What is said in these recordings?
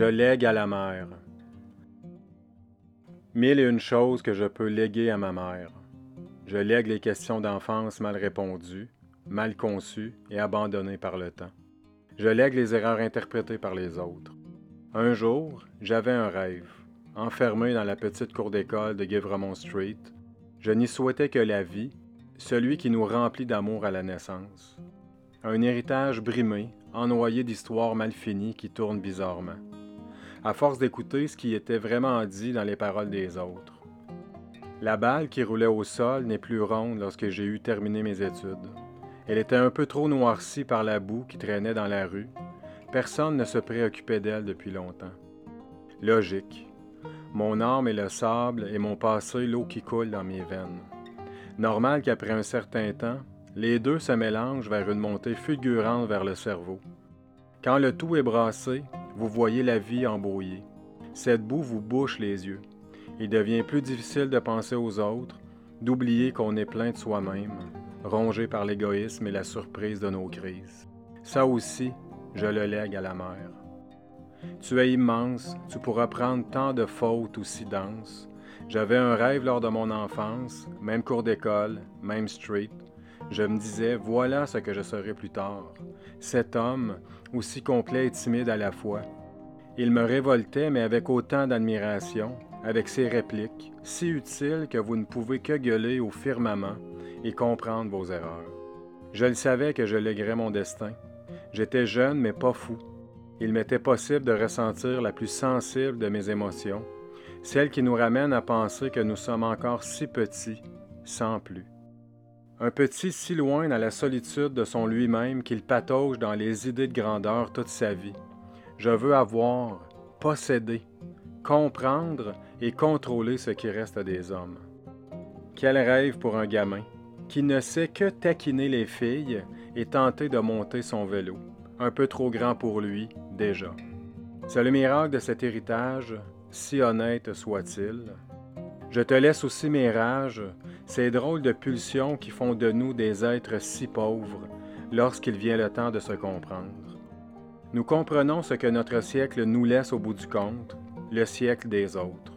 Je lègue à la mère. Mille et une choses que je peux léguer à ma mère. Je lègue les questions d'enfance mal répondues, mal conçues et abandonnées par le temps. Je lègue les erreurs interprétées par les autres. Un jour, j'avais un rêve. Enfermé dans la petite cour d'école de Givremont Street, je n'y souhaitais que la vie, celui qui nous remplit d'amour à la naissance. Un héritage brimé, ennoyé d'histoires mal finies qui tournent bizarrement. À force d'écouter ce qui était vraiment dit dans les paroles des autres. La balle qui roulait au sol n'est plus ronde lorsque j'ai eu terminé mes études. Elle était un peu trop noircie par la boue qui traînait dans la rue. Personne ne se préoccupait d'elle depuis longtemps. Logique. Mon âme est le sable et mon passé l'eau qui coule dans mes veines. Normal qu'après un certain temps, les deux se mélangent vers une montée fulgurante vers le cerveau. Quand le tout est brassé, vous voyez la vie embrouillée. Cette boue vous bouche les yeux. Il devient plus difficile de penser aux autres, d'oublier qu'on est plein de soi-même, rongé par l'égoïsme et la surprise de nos crises. Ça aussi, je le lègue à la mer. Tu es immense, tu pourras prendre tant de fautes aussi denses. J'avais un rêve lors de mon enfance, même cours d'école, même street. Je me disais, voilà ce que je serai plus tard. Cet homme, aussi complet et timide à la fois. Il me révoltait, mais avec autant d'admiration, avec ses répliques, si utiles que vous ne pouvez que gueuler au firmament et comprendre vos erreurs. Je le savais que je léguerais mon destin. J'étais jeune, mais pas fou. Il m'était possible de ressentir la plus sensible de mes émotions, celle qui nous ramène à penser que nous sommes encore si petits, sans plus. Un petit si loin dans la solitude de son lui-même qu'il patauge dans les idées de grandeur toute sa vie. Je veux avoir, posséder, comprendre et contrôler ce qui reste des hommes. Quel rêve pour un gamin qui ne sait que taquiner les filles et tenter de monter son vélo, un peu trop grand pour lui déjà. C'est le miracle de cet héritage, si honnête soit-il. Je te laisse aussi mes rages, ces drôles de pulsions qui font de nous des êtres si pauvres lorsqu'il vient le temps de se comprendre. Nous comprenons ce que notre siècle nous laisse au bout du compte, le siècle des autres.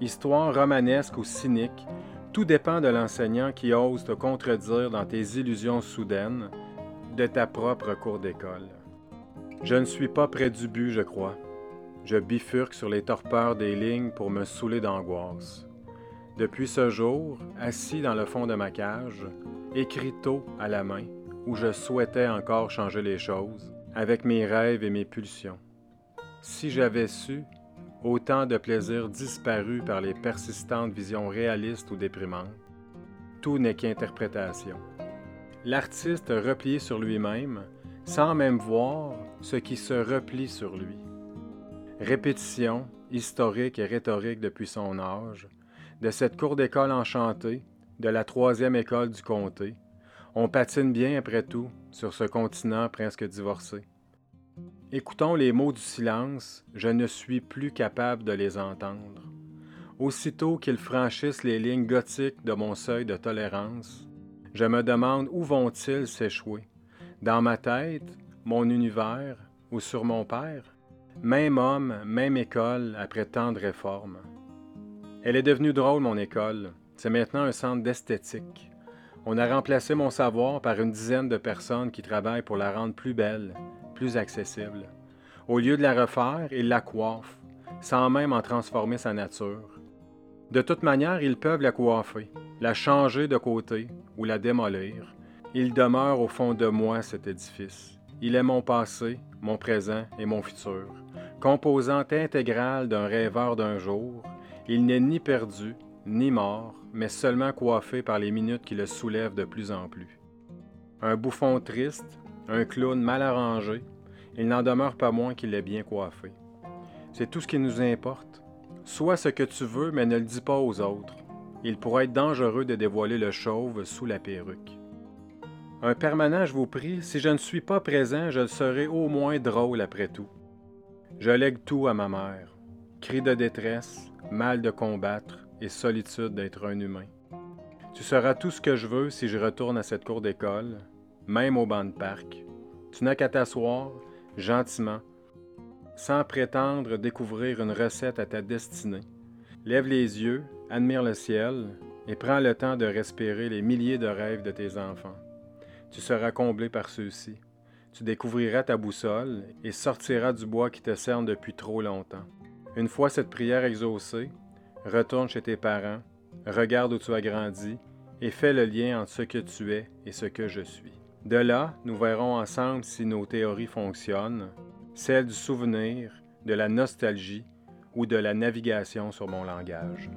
Histoire romanesque ou cynique, tout dépend de l'enseignant qui ose te contredire dans tes illusions soudaines de ta propre cour d'école. Je ne suis pas près du but, je crois. Je bifurque sur les torpeurs des lignes pour me saouler d'angoisse. Depuis ce jour, assis dans le fond de ma cage, écriteau à la main, où je souhaitais encore changer les choses, avec mes rêves et mes pulsions. Si j'avais su, autant de plaisirs disparus par les persistantes visions réalistes ou déprimantes, tout n'est qu'interprétation. L'artiste replié sur lui-même, sans même voir ce qui se replie sur lui. Répétition, historique et rhétorique depuis son âge, de cette cour d'école enchantée, de la troisième école du comté, on patine bien après tout sur ce continent presque divorcé. Écoutons les mots du silence, je ne suis plus capable de les entendre. Aussitôt qu'ils franchissent les lignes gothiques de mon seuil de tolérance, je me demande où vont-ils s'échouer. Dans ma tête, mon univers ou sur mon père? Même homme, même école après tant de réformes. Elle est devenue drôle, mon école. C'est maintenant un centre d'esthétique. On a remplacé mon savoir par une dizaine de personnes qui travaillent pour la rendre plus belle, plus accessible. Au lieu de la refaire, ils la coiffent, sans même en transformer sa nature. De toute manière, ils peuvent la coiffer, la changer de côté ou la démolir. Il demeure au fond de moi cet édifice. Il est mon passé, mon présent et mon futur, composante intégrale d'un rêveur d'un jour, il n'est ni perdu, ni mort, mais seulement coiffé par les minutes qui le soulèvent de plus en plus. Un bouffon triste, un clown mal arrangé, il n'en demeure pas moins qu'il est bien coiffé. C'est tout ce qui nous importe. Sois ce que tu veux, mais ne le dis pas aux autres. Il pourrait être dangereux de dévoiler le chauve sous la perruque. Un permanent, je vous prie, si je ne suis pas présent, je serai au moins drôle après tout. Je lègue tout à ma mère. Cris de détresse, mal de combattre et solitude d'être un humain. Tu seras tout ce que je veux si je retourne à cette cour d'école, même au banc de parc. Tu n'as qu'à t'asseoir, gentiment, sans prétendre découvrir une recette à ta destinée. Lève les yeux, admire le ciel et prends le temps de respirer les milliers de rêves de tes enfants. Tu seras comblé par ceux-ci. Tu découvriras ta boussole et sortiras du bois qui te cerne depuis trop longtemps. Une fois cette prière exaucée, retourne chez tes parents, regarde où tu as grandi et fais le lien entre ce que tu es et ce que je suis. De là, nous verrons ensemble si nos théories fonctionnent, celles du souvenir, de la nostalgie ou de la navigation sur mon langage.